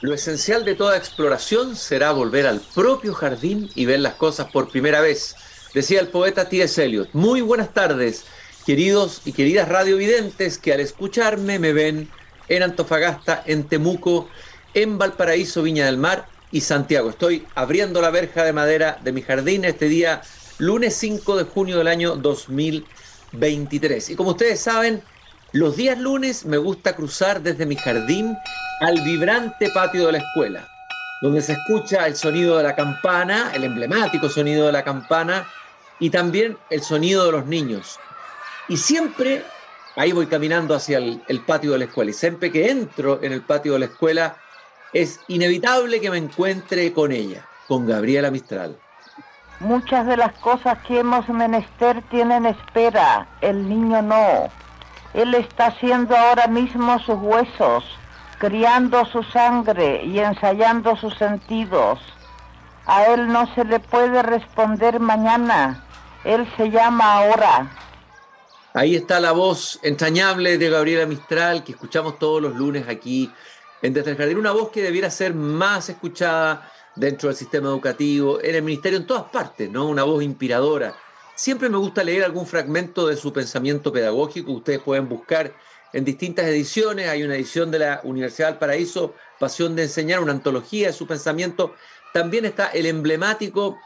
Lo esencial de toda exploración será volver al propio jardín y ver las cosas por primera vez, decía el poeta T.S. Eliot. Muy buenas tardes, queridos y queridas radiovidentes que al escucharme me ven en Antofagasta, en Temuco, en Valparaíso, Viña del Mar y Santiago. Estoy abriendo la verja de madera de mi jardín este día, lunes 5 de junio del año 2023. Y como ustedes saben, los días lunes me gusta cruzar desde mi jardín al vibrante patio de la escuela, donde se escucha el sonido de la campana, el emblemático sonido de la campana, y también el sonido de los niños. Y siempre ahí voy caminando hacia el, el patio de la escuela, y siempre que entro en el patio de la escuela, es inevitable que me encuentre con ella, con Gabriela Mistral. Muchas de las cosas que hemos menester tienen espera, el niño no. Él está haciendo ahora mismo sus huesos, criando su sangre y ensayando sus sentidos. A él no se le puede responder mañana, él se llama ahora. Ahí está la voz entrañable de Gabriela Mistral que escuchamos todos los lunes aquí en Desde el Jardín, una voz que debiera ser más escuchada dentro del sistema educativo, en el ministerio, en todas partes, ¿no? Una voz inspiradora. Siempre me gusta leer algún fragmento de su pensamiento pedagógico, ustedes pueden buscar en distintas ediciones, hay una edición de la Universidad del Paraíso, Pasión de Enseñar, una antología de su pensamiento. También está el emblemático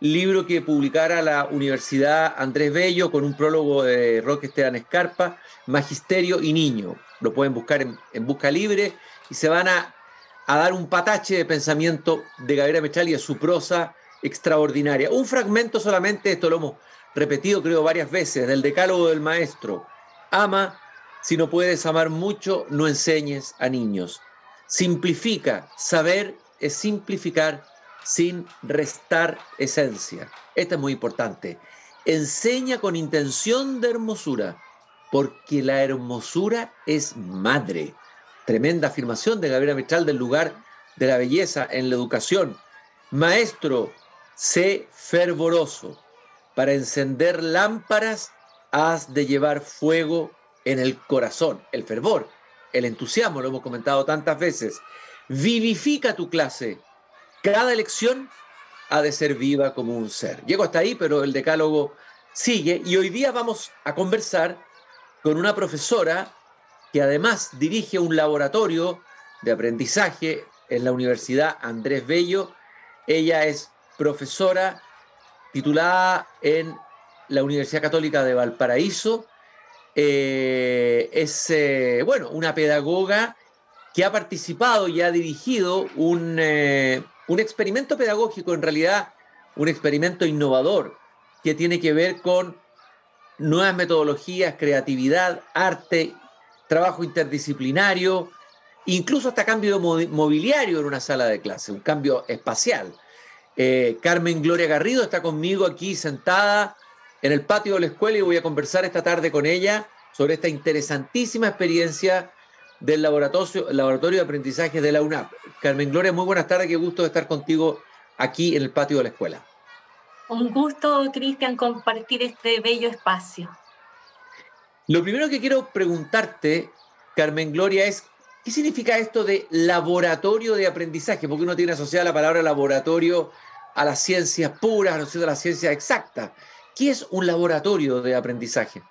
libro que publicara la Universidad Andrés Bello con un prólogo de Roque Esteban Escarpa, Magisterio y Niño. Lo pueden buscar en, en Busca Libre y se van a, dar un patache de pensamiento de Gabriela Mistral y de su prosa extraordinaria. Un fragmento solamente, esto lo hemos repetido creo varias veces, del decálogo del maestro. Ama, si no puedes amar mucho, no enseñes a niños. Simplifica, saber es simplificar sin restar esencia. Esto es muy importante. Enseña con intención de hermosura, porque la hermosura es madre. Tremenda afirmación de Gabriela Mistral del lugar de la belleza en la educación. Maestro, sé fervoroso. Para encender lámparas has de llevar fuego en el corazón, el fervor, el entusiasmo, lo hemos comentado tantas veces. Vivifica tu clase. Cada lección ha de ser viva como un ser. Llego hasta ahí, pero el decálogo sigue y hoy día vamos a conversar con una profesora que además dirige un laboratorio de aprendizaje en la Universidad Andrés Bello. Ella es profesora titulada en la Universidad Católica de Valparaíso. Eh, es, eh, bueno, una pedagoga que ha participado y ha dirigido un, eh, un experimento pedagógico, en realidad un experimento innovador, que tiene que ver con nuevas metodologías, creatividad, arte trabajo interdisciplinario, incluso hasta cambio mobiliario en una sala de clase, un cambio espacial. Carmen Gloria Garrido está conmigo aquí sentada en el patio de la escuela y voy a conversar esta tarde con ella sobre esta interesantísima experiencia del laboratorio, laboratorio de aprendizaje de la UNAP. Carmen Gloria, muy buenas tardes, qué gusto estar contigo aquí en el patio de la escuela. Un gusto, Cristian, compartir este bello espacio. Lo primero que quiero preguntarte, Carmen Gloria, es ¿qué significa esto de laboratorio de aprendizaje? Porque uno tiene asociada la palabra laboratorio a las ciencias puras, a las ciencias exactas. ¿Qué es un laboratorio de aprendizaje?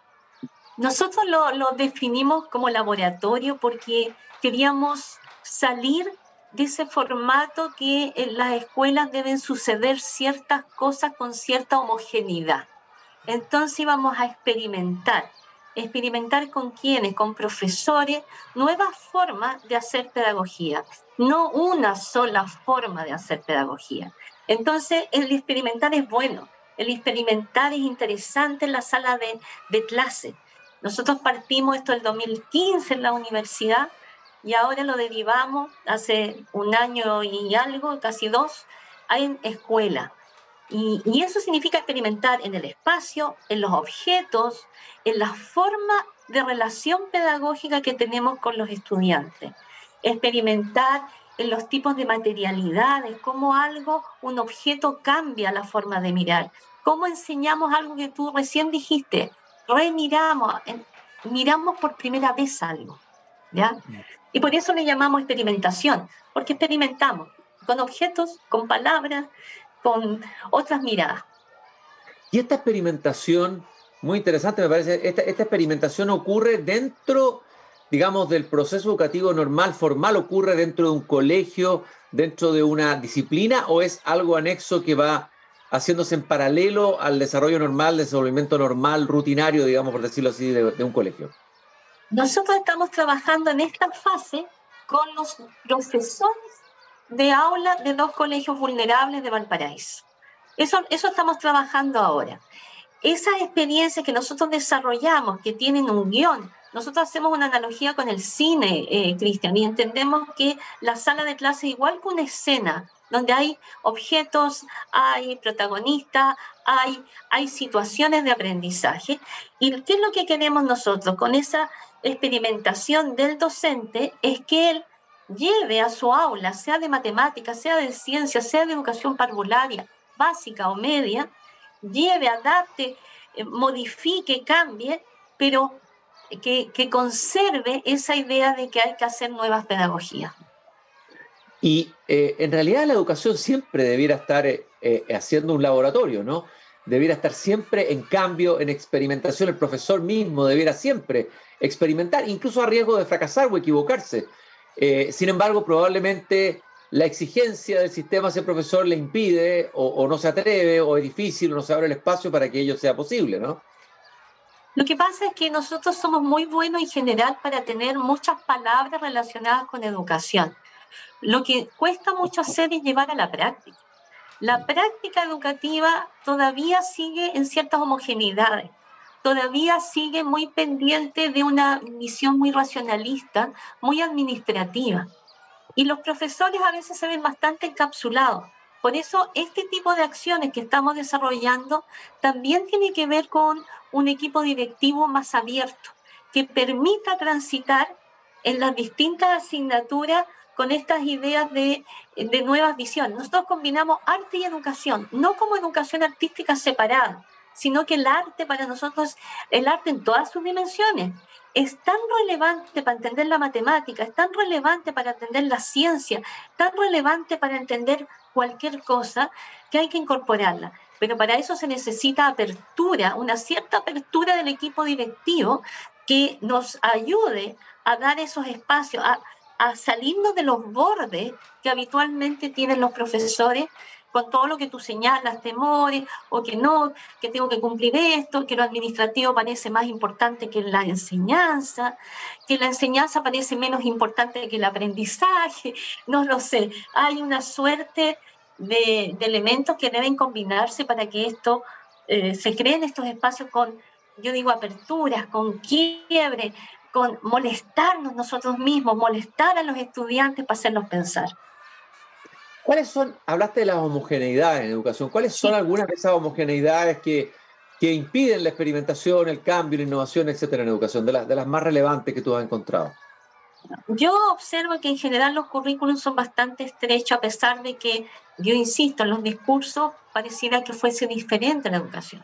Nosotros lo, definimos como laboratorio porque queríamos salir de ese formato que en las escuelas deben suceder ciertas cosas con cierta homogeneidad. Entonces íbamos a experimentar experimentar con quienes, con profesores, nuevas formas de hacer pedagogía, no una sola forma de hacer pedagogía. Entonces, el experimentar es bueno, el experimentar es interesante en la sala de, de clase. Nosotros partimos esto el 2015 en la universidad y ahora lo derivamos hace un año y algo, casi dos, en escuela. Y, eso significa experimentar en el espacio, en los objetos, en la forma de relación pedagógica que tenemos con los estudiantes. Experimentar en los tipos de materialidades, cómo algo, un objeto cambia la forma de mirar. Cómo enseñamos algo que tú recién dijiste, remiramos, miramos por primera vez algo. ¿ya? Y por eso le llamamos experimentación, porque experimentamos con objetos, con palabras, con otras miradas. Y esta experimentación, muy interesante me parece, esta, esta experimentación ocurre dentro, digamos, del proceso educativo normal, formal, ocurre dentro de un colegio, dentro de una disciplina, o es algo anexo que va haciéndose en paralelo al desarrollo normal, desenvolvimiento normal, rutinario, digamos, por decirlo así, de, un colegio? Nosotros estamos trabajando en esta fase con los profesores de aula de dos colegios vulnerables de Valparaíso. Eso, eso estamos trabajando ahora. Esas experiencias que nosotros desarrollamos, que tienen un guion, nosotros hacemos una analogía con el cine, eh, Cristian, y entendemos que la sala de clase, igual que una escena, donde hay objetos, hay protagonistas, hay, hay situaciones de aprendizaje. ¿Y qué es lo que queremos nosotros con esa experimentación del docente? Es que él lleve a su aula, sea de matemáticas, sea de ciencia, sea de educación parvularia, básica o media, lleve, adapte, eh, modifique, cambie, pero que, conserve esa idea de que hay que hacer nuevas pedagogías. Y eh, en realidad la educación siempre debiera estar eh, eh, haciendo un laboratorio, ¿no? Debiera estar siempre en cambio, en experimentación. El profesor mismo debiera siempre experimentar, incluso a riesgo de fracasar o equivocarse. sin embargo, probablemente la exigencia del sistema a ese profesor le impide o, o, no se atreve o es difícil o no se abre el espacio para que ello sea posible, ¿no? Lo que pasa es que nosotros somos muy buenos en general para tener muchas palabras relacionadas con educación. Lo que cuesta mucho hacer es llevar a la práctica. La práctica educativa todavía sigue en ciertas homogeneidades, todavía sigue muy pendiente de una visión muy racionalista, muy administrativa. Y los profesores a veces se ven bastante encapsulados. Por eso este tipo de acciones que estamos desarrollando también tiene que ver con un equipo directivo más abierto, que permita transitar en las distintas asignaturas con estas ideas de, de nuevas visiones. Nosotros combinamos arte y educación, no como educación artística separada, sino que el arte para nosotros, el arte en todas sus dimensiones, es tan relevante para entender la matemática, es tan relevante para entender la ciencia, tan relevante para entender cualquier cosa, que hay que incorporarla. Pero para eso se necesita apertura, una cierta apertura del equipo directivo que nos ayude a dar esos espacios, a, salirnos de los bordes que habitualmente tienen los profesores con todo lo que tú señalas, temores, o que no, que tengo que cumplir esto, que lo administrativo parece más importante que la enseñanza, que la enseñanza parece menos importante que el aprendizaje, no lo sé. Hay una suerte de, elementos que deben combinarse para que esto eh, se creen estos espacios con, yo digo, aperturas, con quiebre, con molestarnos nosotros mismos, molestar a los estudiantes para hacerlos pensar. ¿Cuáles son, hablaste de las homogeneidades en educación, cuáles son algunas de esas homogeneidades que, que impiden la experimentación, el cambio, la innovación, etcétera, en educación, de, de las más relevantes que tú has encontrado? Yo observo que en general los currículums son bastante estrechos, a pesar de que, yo insisto, en los discursos pareciera que fuese diferente la educación.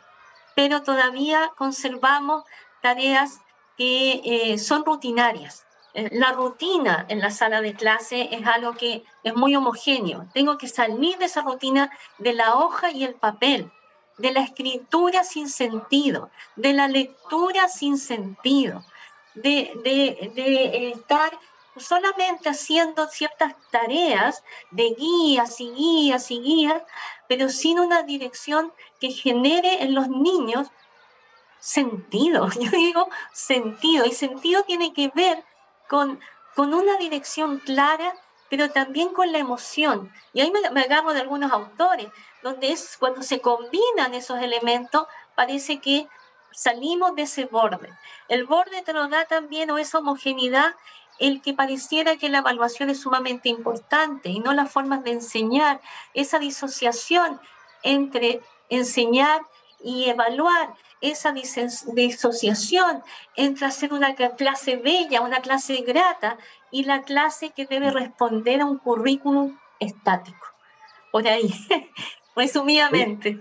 Pero todavía conservamos tareas que eh, son rutinarias. Eh, la rutina en la sala de clase es algo que es muy homogéneo. Tengo que salir de esa rutina de la hoja y el papel, de la escritura sin sentido, de la lectura sin sentido, de, de, estar solamente haciendo ciertas tareas de guías y guías y guías, pero sin una dirección que genere en los niños sentido, yo digo sentido, y sentido tiene que ver con, con una dirección clara, pero también con la emoción. Y ahí me, me agarro de algunos autores, donde es cuando se combinan esos elementos, parece que salimos de ese borde. El borde te lo da también, o esa homogeneidad, el que pareciera que la evaluación es sumamente importante y no las formas de enseñar, esa disociación entre enseñar y evaluar esa disociación entre hacer una clase bella, una clase grata y la clase que debe responder a un currículum estático. Por ahí, resumidamente.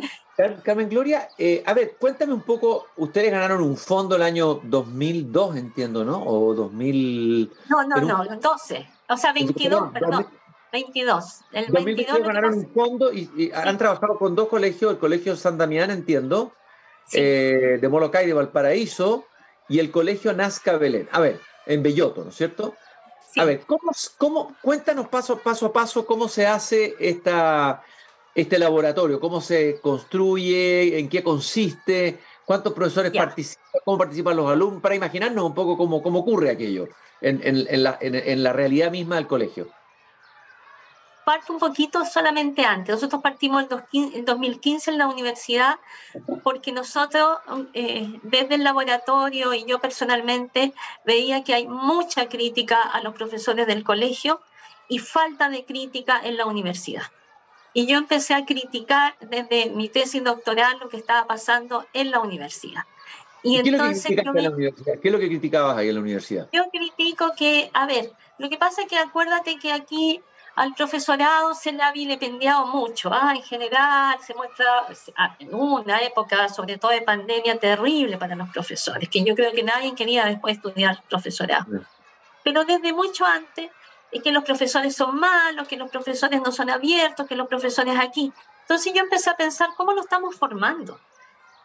Carmen Gloria, eh, a ver, cuéntame un poco, ustedes ganaron un fondo el año 2002, entiendo, ¿no? O 2000... No, no, no, 12, o sea, 22, perdón. 22. El 2022 ganaron un fondo y, han trabajado con dos colegios, el Colegio San Damián, entiendo, eh, de Molokai de Valparaíso, y el Colegio Nazca Belén. A ver, en Belloto, ¿no es cierto? A ver, ¿cómo, cómo, cuéntanos paso, paso a paso cómo se hace esta, este laboratorio, cómo se construye, en qué consiste, cuántos profesores participan, cómo participan los alumnos, para imaginarnos un poco cómo, cómo ocurre aquello en, en, la, en la realidad misma del colegio parto un poquito solamente antes. Nosotros partimos en 2015 en la universidad porque nosotros eh, desde el laboratorio y yo personalmente veía que hay mucha crítica a los profesores del colegio y falta de crítica en la universidad. Y yo empecé a criticar desde mi tesis doctoral lo que estaba pasando en la universidad. Y, entonces, ¿Qué es lo que criticabas ahí en la universidad? Yo critico que, a ver, lo que pasa es que acuérdate que aquí al profesorado se le ha vilipendiado mucho, ¿ah? en general se muestra ah, en una época, sobre todo de pandemia, terrible para los profesores, que yo creo que nadie quería después estudiar profesorado. Pero desde mucho antes, es que los profesores son malos, que los profesores no son abiertos, que los profesores aquí. Entonces yo empecé a pensar cómo lo estamos formando.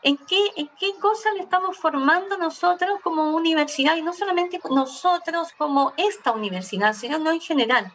¿En qué, ¿En qué cosas le estamos formando nosotros como universidad? Y no solamente nosotros como esta universidad, sino no en general.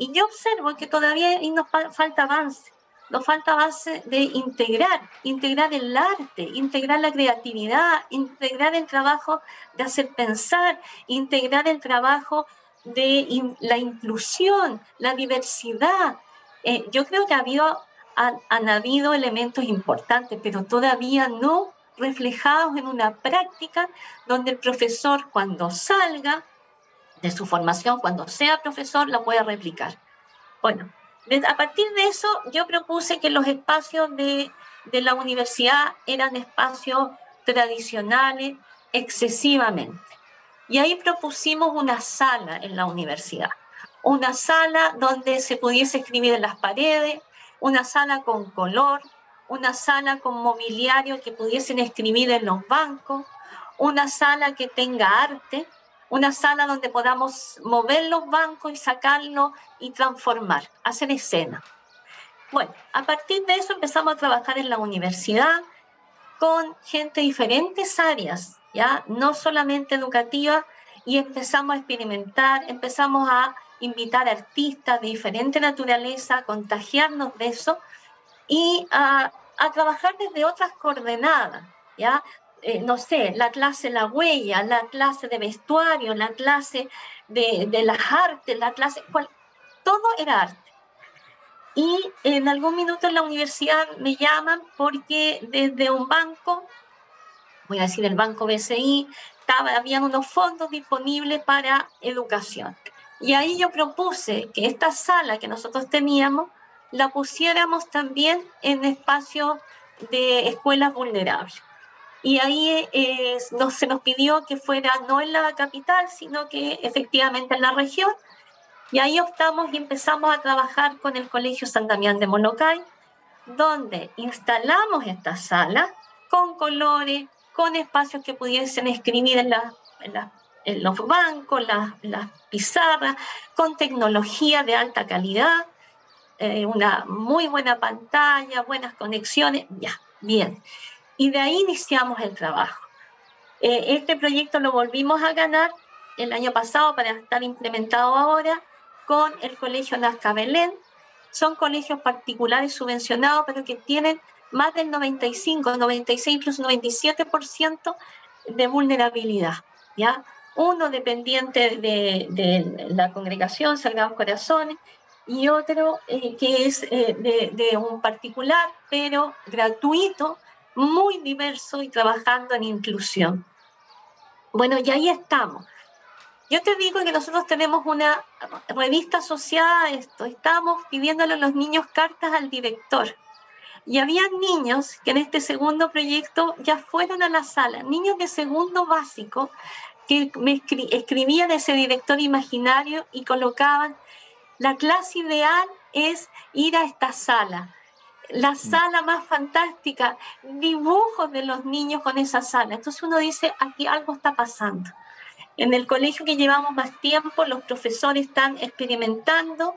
Y yo observo que todavía nos falta avance, nos falta avance de integrar, integrar el arte, integrar la creatividad, integrar el trabajo de hacer pensar, integrar el trabajo de la inclusión, la diversidad. Eh, yo creo que ha habido, han, han habido elementos importantes, pero todavía no reflejados en una práctica donde el profesor cuando salga de su formación, cuando sea profesor, la pueda replicar. Bueno, a partir de eso yo propuse que los espacios de, de la universidad eran espacios tradicionales excesivamente. Y ahí propusimos una sala en la universidad, una sala donde se pudiese escribir en las paredes, una sala con color, una sala con mobiliario que pudiesen escribir en los bancos, una sala que tenga arte, una sala donde podamos mover los bancos y sacarlos y transformar, hacer escena. Bueno, a partir de eso empezamos a trabajar en la universidad con gente de diferentes áreas, ya no solamente educativa, y empezamos a experimentar, empezamos a invitar artistas de diferente naturaleza, a contagiarnos de eso y a, a trabajar desde otras coordenadas, ¿ya? Eh, no sé, la clase La Huella, la clase de vestuario, la clase de, de las artes, la clase, todo era arte. Y en algún minuto en la universidad me llaman porque desde un banco, voy a decir el banco BCI, estaba, habían unos fondos disponibles para educación. Y ahí yo propuse que esta sala que nosotros teníamos la pusiéramos también en espacios de escuelas vulnerables. Y ahí eh, no, se nos pidió que fuera no en la capital, sino que efectivamente en la región. Y ahí optamos y empezamos a trabajar con el Colegio San Damián de Monocay, donde instalamos esta sala con colores, con espacios que pudiesen escribir en, la, en, los bancos, las, las, pizarras, con tecnología de alta calidad, eh, una muy buena pantalla, buenas conexiones, ya, bien y de ahí iniciamos el trabajo. Eh, este proyecto lo volvimos a ganar el año pasado para estar implementado ahora con el Colegio Nazca Belén. Son colegios particulares subvencionados, pero que tienen más del 95, 96, incluso 97% de vulnerabilidad. ¿ya? Uno dependiente de, de la congregación Salgados Corazones y otro eh, que es eh, de, de un particular, pero gratuito, muy diverso y trabajando en inclusión. Bueno, y ahí estamos. Yo te digo que nosotros tenemos una revista asociada a esto. Estamos pidiéndole a los niños cartas al director. Y había niños que en este segundo proyecto ya fueron a la sala, niños de segundo básico, que me escribían ese director imaginario y colocaban, la clase ideal es ir a esta sala la sala más fantástica, dibujos de los niños con esa sala. Entonces uno dice, aquí algo está pasando. En el colegio que llevamos más tiempo, los profesores están experimentando,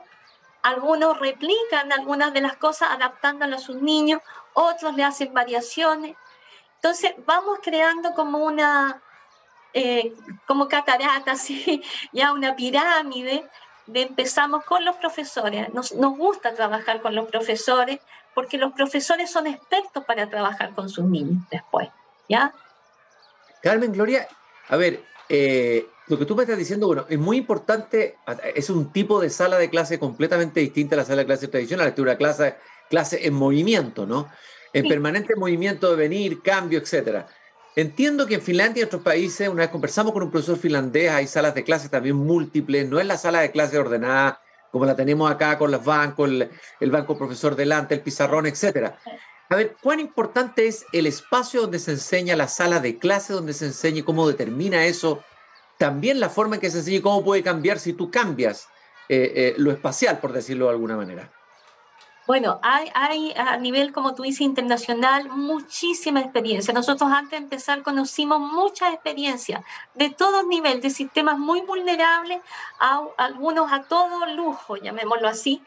algunos replican algunas de las cosas adaptándolas a sus niños, otros le hacen variaciones. Entonces vamos creando como una, eh, como catarata, así, ya una pirámide, de empezamos con los profesores. Nos, nos gusta trabajar con los profesores porque los profesores son expertos para trabajar con sus niños después, ¿ya? Carmen, Gloria, a ver, eh, lo que tú me estás diciendo, bueno, es muy importante, es un tipo de sala de clase completamente distinta a la sala de clase tradicional, es una clase, clase en movimiento, ¿no? En permanente movimiento de venir, cambio, etcétera. Entiendo que en Finlandia y en otros países, una vez conversamos con un profesor finlandés, hay salas de clase también múltiples, no es la sala de clase ordenada como la tenemos acá con los bancos, el, banco profesor delante, el pizarrón, etcétera. A ver, ¿cuán importante es el espacio donde se enseña, la sala de clase donde se enseña, cómo determina eso? También la forma en que se enseña, cómo puede cambiar si tú cambias eh, eh, lo espacial, por decirlo de alguna manera. Bueno, hay, hay a nivel, como tú dices, internacional, muchísima experiencia. Nosotros antes de empezar conocimos muchas experiencias de todos niveles, de sistemas muy vulnerables, a, algunos a todo lujo, llamémoslo así,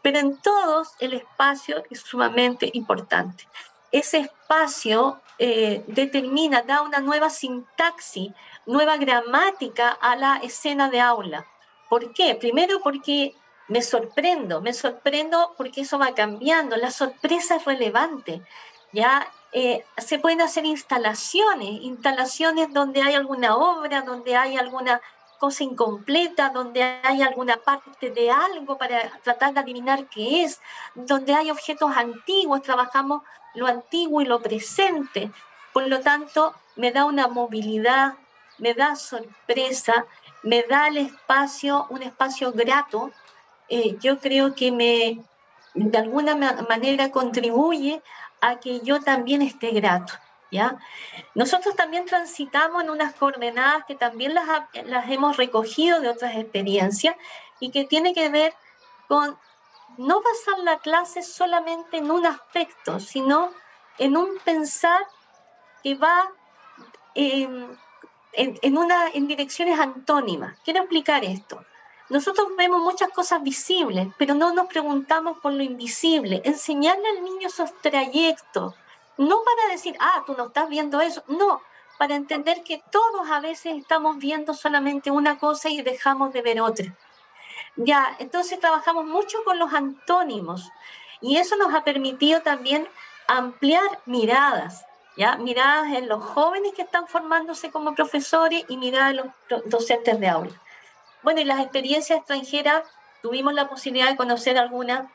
pero en todos el espacio es sumamente importante. Ese espacio eh, determina, da una nueva sintaxis, nueva gramática a la escena de aula. ¿Por qué? Primero porque me sorprendo, me sorprendo porque eso va cambiando, la sorpresa es relevante. Ya eh, se pueden hacer instalaciones, instalaciones donde hay alguna obra, donde hay alguna cosa incompleta, donde hay alguna parte de algo para tratar de adivinar qué es, donde hay objetos antiguos, trabajamos lo antiguo y lo presente. Por lo tanto, me da una movilidad, me da sorpresa, me da el espacio, un espacio grato eh, yo creo que me, de alguna manera contribuye a que yo también esté grato. ¿ya? Nosotros también transitamos en unas coordenadas que también las, las hemos recogido de otras experiencias y que tiene que ver con no basar la clase solamente en un aspecto, sino en un pensar que va en, en, una, en direcciones antónimas. Quiero explicar esto. Nosotros vemos muchas cosas visibles, pero no nos preguntamos por lo invisible. Enseñarle al niño esos trayectos, no para decir, ah, tú no estás viendo eso, no, para entender que todos a veces estamos viendo solamente una cosa y dejamos de ver otra. Ya, entonces trabajamos mucho con los antónimos y eso nos ha permitido también ampliar miradas, ¿ya? Miradas en los jóvenes que están formándose como profesores y miradas en los docentes de aula. Bueno, y las experiencias extranjeras, tuvimos la posibilidad de conocer algunas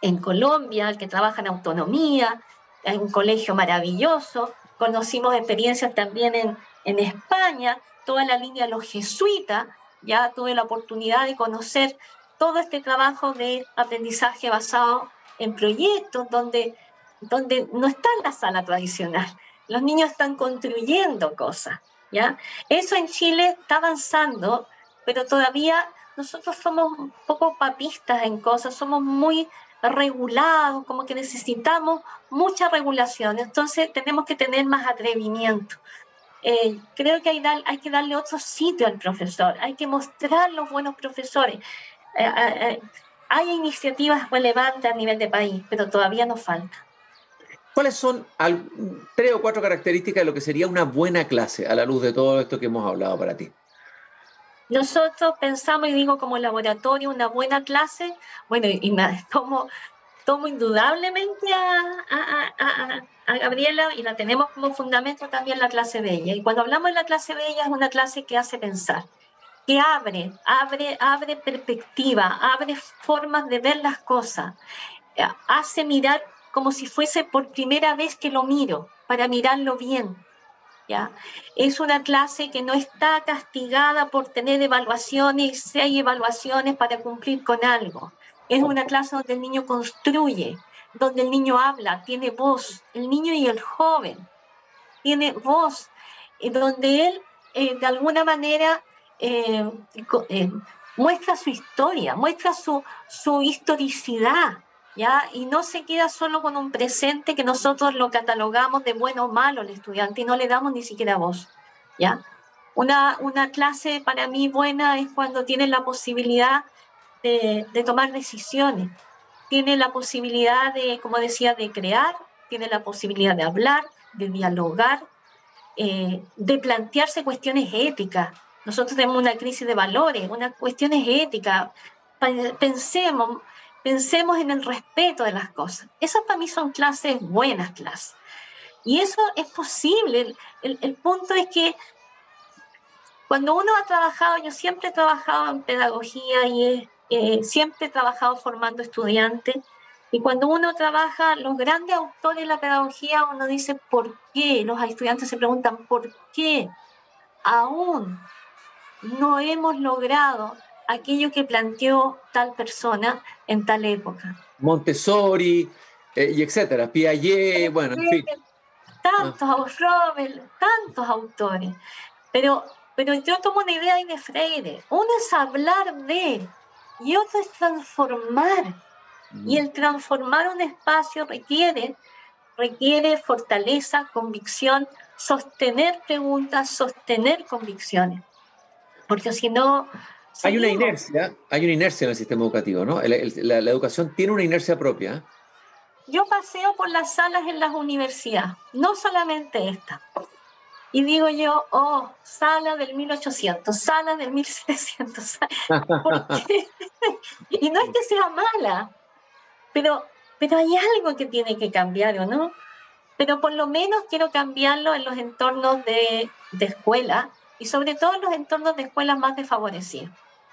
en Colombia, que trabaja en autonomía, en un colegio maravilloso. Conocimos experiencias también en, en España, toda la línea de los jesuitas. Ya tuve la oportunidad de conocer todo este trabajo de aprendizaje basado en proyectos donde, donde no está en la sala tradicional. Los niños están construyendo cosas. ¿ya? Eso en Chile está avanzando pero todavía nosotros somos un poco papistas en cosas, somos muy regulados, como que necesitamos mucha regulación, entonces tenemos que tener más atrevimiento. Eh, creo que hay, que darle otro sitio al profesor, hay que mostrar los buenos profesores. Eh, eh, hay iniciativas relevantes a nivel de país, pero todavía nos falta. ¿Cuáles son tres o cuatro características de lo que sería una buena clase a la luz de todo esto que hemos hablado para ti? Nosotros pensamos, y digo como laboratorio, una buena clase, bueno, y me tomo, tomo indudablemente a, Gabriela y la tenemos como fundamento también la clase bella. Y cuando hablamos de la clase bella es una clase que hace pensar, que abre, abre, abre perspectiva, abre formas de ver las cosas, eh, hace mirar como si fuese por primera vez que lo miro, para mirarlo bien, es una clase que no está castigada por tener evaluaciones, hay evaluaciones para cumplir con algo. Es una clase donde el niño construye, donde el niño habla, tiene voz, el niño y el joven tiene voz, donde él eh, de alguna manera eh, eh, muestra su historia, muestra su, su historicidad, Y no se queda solo con un presente que nosotros lo catalogamos de bueno o malo al estudiante y no le damos ni siquiera voz, ¿ya? Una, una clase para mí buena es cuando tiene la posibilidad de, de tomar decisiones, tiene la posibilidad de, como decía, de crear, tiene la posibilidad de hablar, de dialogar, eh, de plantearse cuestiones éticas. Nosotros tenemos una crisis de valores, unas cuestiones éticas. Pensemos, pensemos en el respeto de las cosas. Esas para mí son clases, buenas clases. Y eso es posible. El, el, punto es que cuando uno ha trabajado, yo siempre he trabajado en pedagogía y eh, siempre he trabajado formando estudiantes, y cuando uno trabaja, los grandes autores de la pedagogía, uno dice, ¿por qué? Los estudiantes se preguntan, ¿por qué aún no hemos logrado aquello que planteó tal persona en tal época? Montessori, eh, y etcétera, Piaget, bueno, en fin. Tantos, ah. tantos autores. Pero, pero yo tomo una idea de Freire. Uno es hablar de, y otro es transformar y el transformar un espacio requiere, requiere fortaleza, convicción, sostener preguntas, sostener convicciones. Porque si no... Hay una inercia, hay una inercia en el sistema educativo, ¿no? La, la, educación tiene una inercia propia. Yo paseo por las salas en las universidades, no solamente esta. Y digo yo, oh, sala del 1800, sala del 1700. y no es que sea mala, pero, pero hay algo que tiene que cambiar, ¿o no? Pero por lo menos quiero cambiarlo en los entornos de, de escuela y sobre todo en los entornos de escuelas más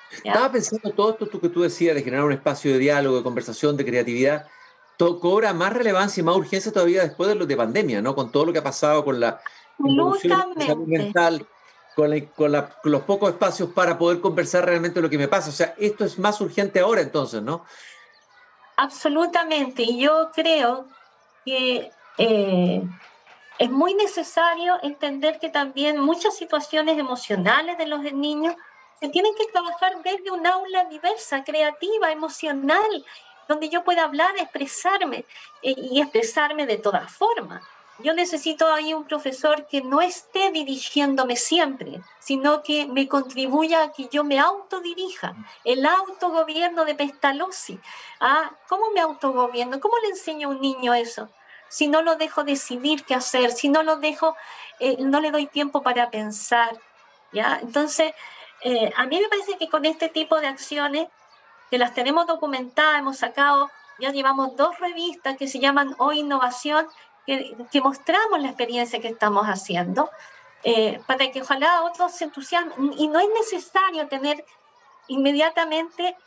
desfavorecidas. Estaba pensando todo esto que tú decías de generar un espacio de diálogo, de conversación, de creatividad, cobra más relevancia y más urgencia todavía después de, lo de pandemia, ¿no? Con todo lo que ha pasado con la mental, con, con, con, los pocos espacios para poder conversar realmente lo que me pasa. O sea, esto es más urgente ahora entonces, ¿no? Absolutamente. Y yo creo que eh, es muy necesario entender que también muchas situaciones emocionales de los niños se tienen que trabajar desde un aula diversa, creativa, emocional, donde yo pueda hablar, expresarme eh, y expresarme de todas formas. Yo necesito ahí un profesor que no esté dirigiéndome siempre, sino que me contribuya a que yo me autodirija. El autogobierno de Pestalozzi. ¿Ah? ¿Cómo me autogobierno? ¿Cómo le enseño a un niño eso? Si no lo dejo decidir qué hacer, si no lo dejo, eh, no le doy tiempo para pensar. ¿ya? Entonces, eh, a mí me parece que con este tipo de acciones, que las tenemos documentadas, hemos sacado, ya llevamos dos revistas que se llaman Hoy Innovación que, mostramos la experiencia que estamos haciendo, eh, para que ojalá otros se entusiasmen. Y no es necesario tener inmediatamente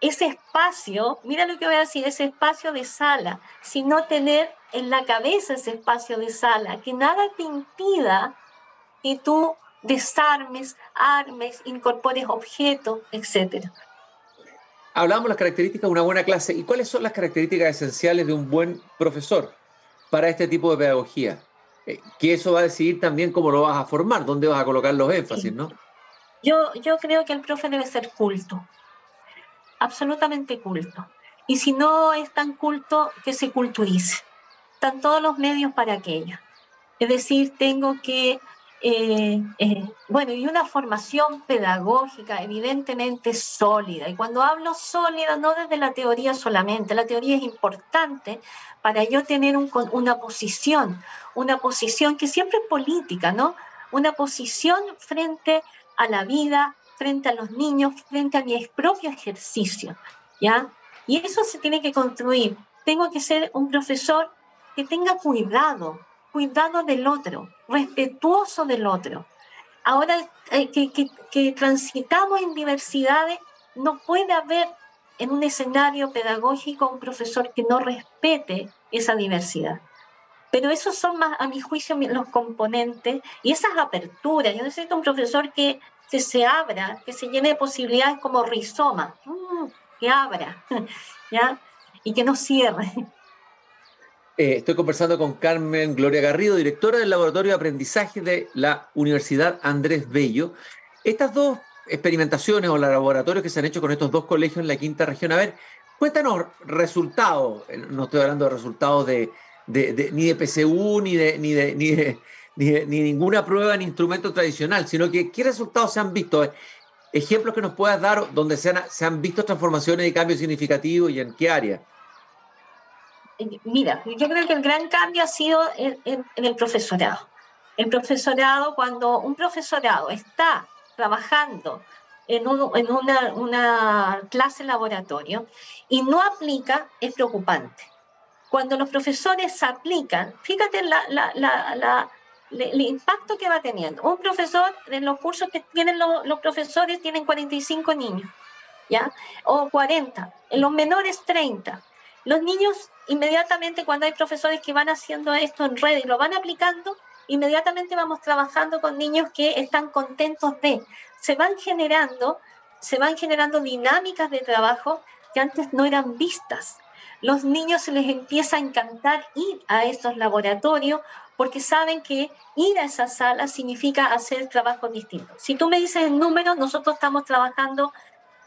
ese espacio, mira lo que voy a decir, ese espacio de sala, sino tener en la cabeza ese espacio de sala, que nada te impida que tú desarmes, armes, incorpores objetos, etc. Hablamos de las características de una buena clase. ¿Y cuáles son las características esenciales de un buen profesor? para este tipo de pedagogía. Eh, que eso va a decidir también cómo lo vas a formar, dónde vas a colocar los énfasis, ¿no? Yo, yo creo que el profe debe ser culto, absolutamente culto. Y si no es tan culto, que se culturice. Están todos los medios para aquello. Es decir, tengo que eh, eh, bueno, y una formación pedagógica evidentemente sólida. Y cuando hablo sólida, no desde la teoría solamente, la teoría es importante para yo tener una posición, una posición que siempre es política, ¿no? Una posición frente a la vida, frente a los niños, frente a mi propio ejercicio, ¿ya? Y eso se tiene que construir. Tengo que ser un profesor que tenga cuidado, cuidado del otro, respetuoso del otro. Ahora eh, que, transitamos en diversidades, no puede haber en un escenario pedagógico un profesor que no respete esa diversidad. Pero esos son más, a mi juicio, los componentes y esas aperturas. Yo necesito un profesor que, se abra, que se llene de posibilidades como rizoma, mm, que abra, ¿ya? Y que no cierre. Eh, estoy conversando con Carmen Gloria Garrido, directora del Laboratorio de Aprendizaje de la Universidad Andrés Bello. Estas dos experimentaciones o laboratorios que se han hecho con estos dos colegios en la quinta región, a ver, Cuéntanos resultados, eh, no estoy hablando de resultados de, ni de PCU, ni de, ni de, ni de, ni, ninguna prueba en instrumento tradicional, sino que qué resultados se han visto. Ejemplos que nos puedas dar donde se han, se han visto transformaciones y cambios significativos y en qué área. Mira, yo creo que el gran cambio ha sido en, el profesorado. El profesorado, cuando un profesorado está trabajando en, en una, una, clase laboratorio y no aplica, es preocupante. Cuando los profesores aplican, fíjate la, la, la, el impacto que va teniendo. Un profesor, en los cursos que tienen los, los profesores, tienen 45 niños, ¿ya? O 40, en los menores 30. Los niños, inmediatamente cuando hay profesores que van haciendo esto en red y lo van aplicando, inmediatamente vamos trabajando con niños que están contentos de, se van generando, se van generando dinámicas de trabajo que antes no eran vistas. Los niños se les empieza a encantar ir a estos laboratorios porque saben que ir a esa sala significa hacer trabajos distintos. Si tú me dices el número, nosotros estamos trabajando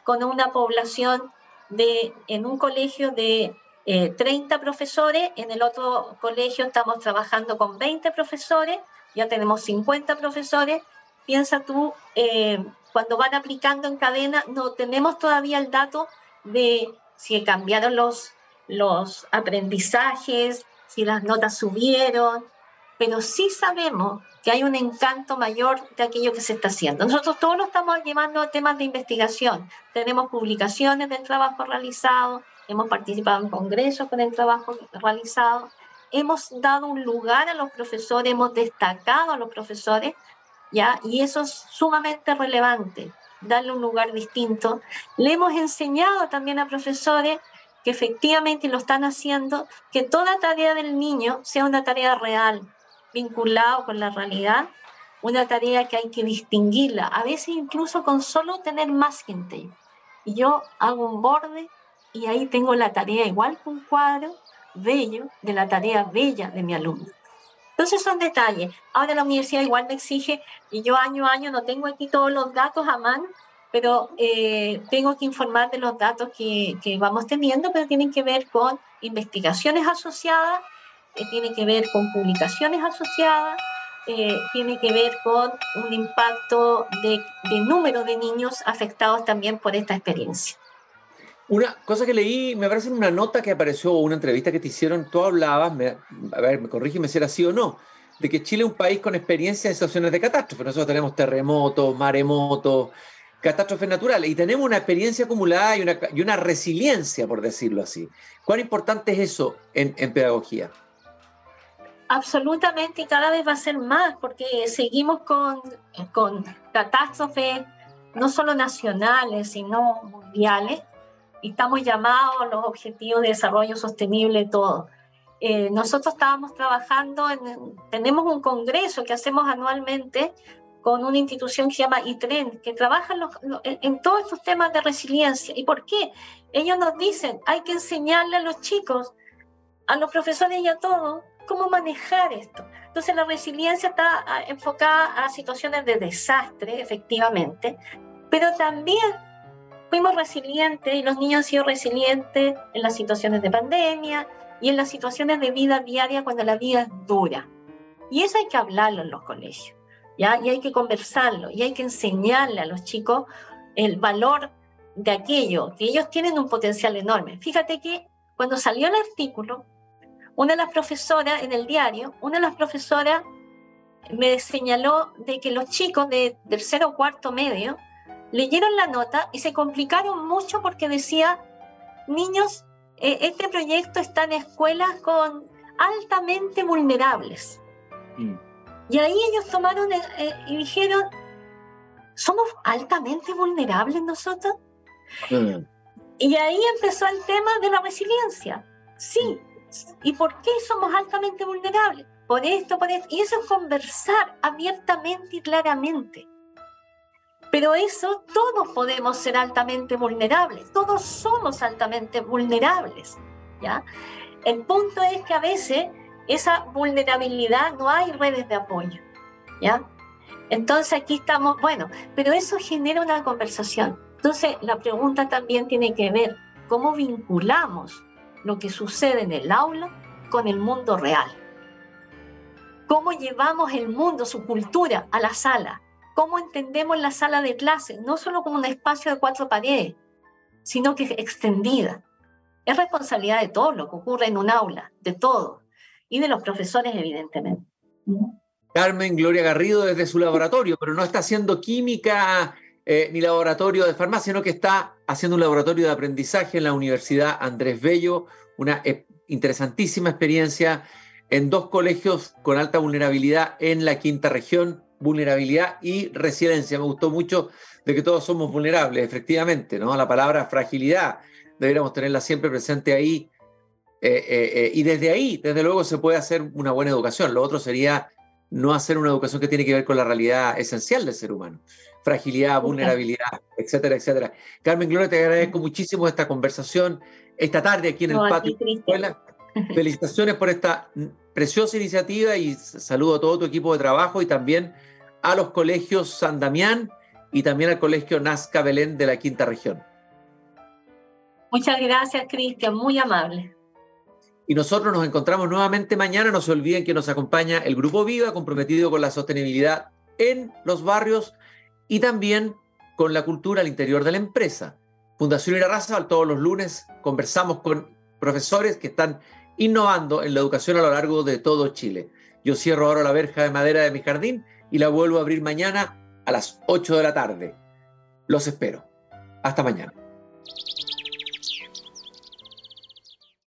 con una población de, en un colegio de 30 eh, profesores, en el otro colegio estamos trabajando con 20 profesores, ya tenemos 50 profesores. Piensa tú, eh, cuando van aplicando en cadena, no tenemos todavía el dato de si cambiaron los, los aprendizajes, si las notas subieron, pero sí sabemos que hay un encanto mayor de aquello que se está haciendo. Nosotros todos lo estamos llevando a temas de investigación. Tenemos publicaciones del trabajo realizado, hemos participado en congresos con el trabajo realizado, hemos dado un lugar a los profesores, hemos destacado a los profesores, ¿ya? Y eso es sumamente relevante, darle un lugar distinto. Le hemos enseñado también a profesores que efectivamente lo están haciendo, que toda tarea del niño sea una tarea real, vinculado con la realidad, una tarea que hay que distinguirla, a veces incluso con solo tener más gente. Y yo hago un borde y ahí tengo la tarea igual que un cuadro bello de la tarea bella de mi alumno. Entonces son detalles. Ahora la universidad igual me exige, y yo año a año no tengo aquí todos los datos a mano, pero eh, tengo que informar de los datos que, que, vamos teniendo, pero tienen que ver con investigaciones asociadas, eh, tienen que ver con publicaciones asociadas, eh, tiene que ver con un impacto de, de número de niños afectados también por esta experiencia. Una cosa que leí, me parece en una nota que apareció, una entrevista que te hicieron, tú hablabas, a ver, me corrígeme si era así o no, de que Chile es un país con experiencia en situaciones de catástrofe. Nosotros tenemos terremotos, maremotos, catástrofes naturales y tenemos una experiencia acumulada y una, y una resiliencia, por decirlo así. ¿Cuán importante es eso en, en pedagogía? Absolutamente y cada vez va a ser más porque seguimos con, con catástrofes no solo nacionales, sino mundiales estamos llamados a los objetivos de desarrollo sostenible, todo. Eh, nosotros estábamos trabajando, en, tenemos un congreso que hacemos anualmente con una institución que se llama ITREN, que trabaja en, en todos estos temas de resiliencia. ¿Y por qué? Ellos nos dicen, hay que enseñarle a los chicos, a los profesores y a todos, cómo manejar esto. Entonces la resiliencia está ah, enfocada a situaciones de desastre, efectivamente, pero también fuimos resilientes y los niños han sido resilientes en las situaciones de pandemia y en las situaciones de vida diaria cuando la vida es dura. Y eso hay que hablarlo en los colegios, ¿ya? Y hay que conversarlo y hay que enseñarle a los chicos el valor de aquello, que ellos tienen un potencial enorme. Fíjate que cuando salió el artículo, una de las profesoras en el diario, una de las profesoras me señaló de que los chicos de tercero o cuarto medio leyeron la nota y se complicaron mucho porque decía, niños, eh, este proyecto está en escuelas con altamente vulnerables. Mm. Y ahí ellos tomaron eh, eh, y dijeron, ¿somos altamente vulnerables nosotros? Mm. Y ahí empezó el tema de la resiliencia. Sí. ¿Y por qué somos altamente vulnerables? Por esto, por esto. Y eso es conversar abiertamente y claramente. Pero eso, todos podemos ser altamente vulnerables, todos somos altamente vulnerables, ¿ya? El punto es que a veces esa vulnerabilidad no hay redes de apoyo, ¿ya? Entonces aquí estamos, bueno, pero eso genera una conversación. Entonces la pregunta también tiene que ver cómo vinculamos lo que sucede en el aula con el mundo real. Cómo llevamos el mundo, su cultura, a la sala. Cómo entendemos la sala de clase, no solo como un espacio de cuatro paredes, sino que extendida. Es responsabilidad de todo lo que ocurre en un aula, de todo, y de los profesores, evidentemente. Carmen Gloria Garrido desde su laboratorio, pero no está haciendo química eh, ni laboratorio de farmacia, sino que está haciendo un laboratorio de aprendizaje en la Universidad Andrés Bello, una eh, interesantísima experiencia en dos colegios con alta vulnerabilidad en la quinta región, vulnerabilidad y resiliencia. Me gustó mucho de que todos somos vulnerables, efectivamente, ¿no? La palabra fragilidad deberíamos tenerla siempre presente ahí. Eh, eh, eh, y desde ahí, desde luego, se puede hacer una buena educación. Lo otro sería no hacer una educación que tiene que ver con la realidad esencial del ser humano. Fragilidad, vulnerabilidad, etcétera, etcétera. Carmen Gloria, te agradezco muchísimo esta conversación esta tarde aquí en el patio de la escuela. Felicitaciones por esta preciosa iniciativa y saludo a todo tu equipo de trabajo y también a los colegios San Damián y también al Colegio Nazca Belén de la Quinta Región. Muchas gracias, Cristian, muy amable. Y nosotros nos encontramos nuevamente mañana. No se olviden que nos acompaña el Grupo Viva, comprometido con la sostenibilidad en los barrios y también con la cultura al interior de la empresa. Fundación Irarraza, todos los lunes conversamos con profesores que están innovando en la educación a lo largo de todo Chile. Yo cierro ahora la verja de madera de mi jardín y la vuelvo a abrir mañana a las 8 de la tarde. Los espero. Hasta mañana.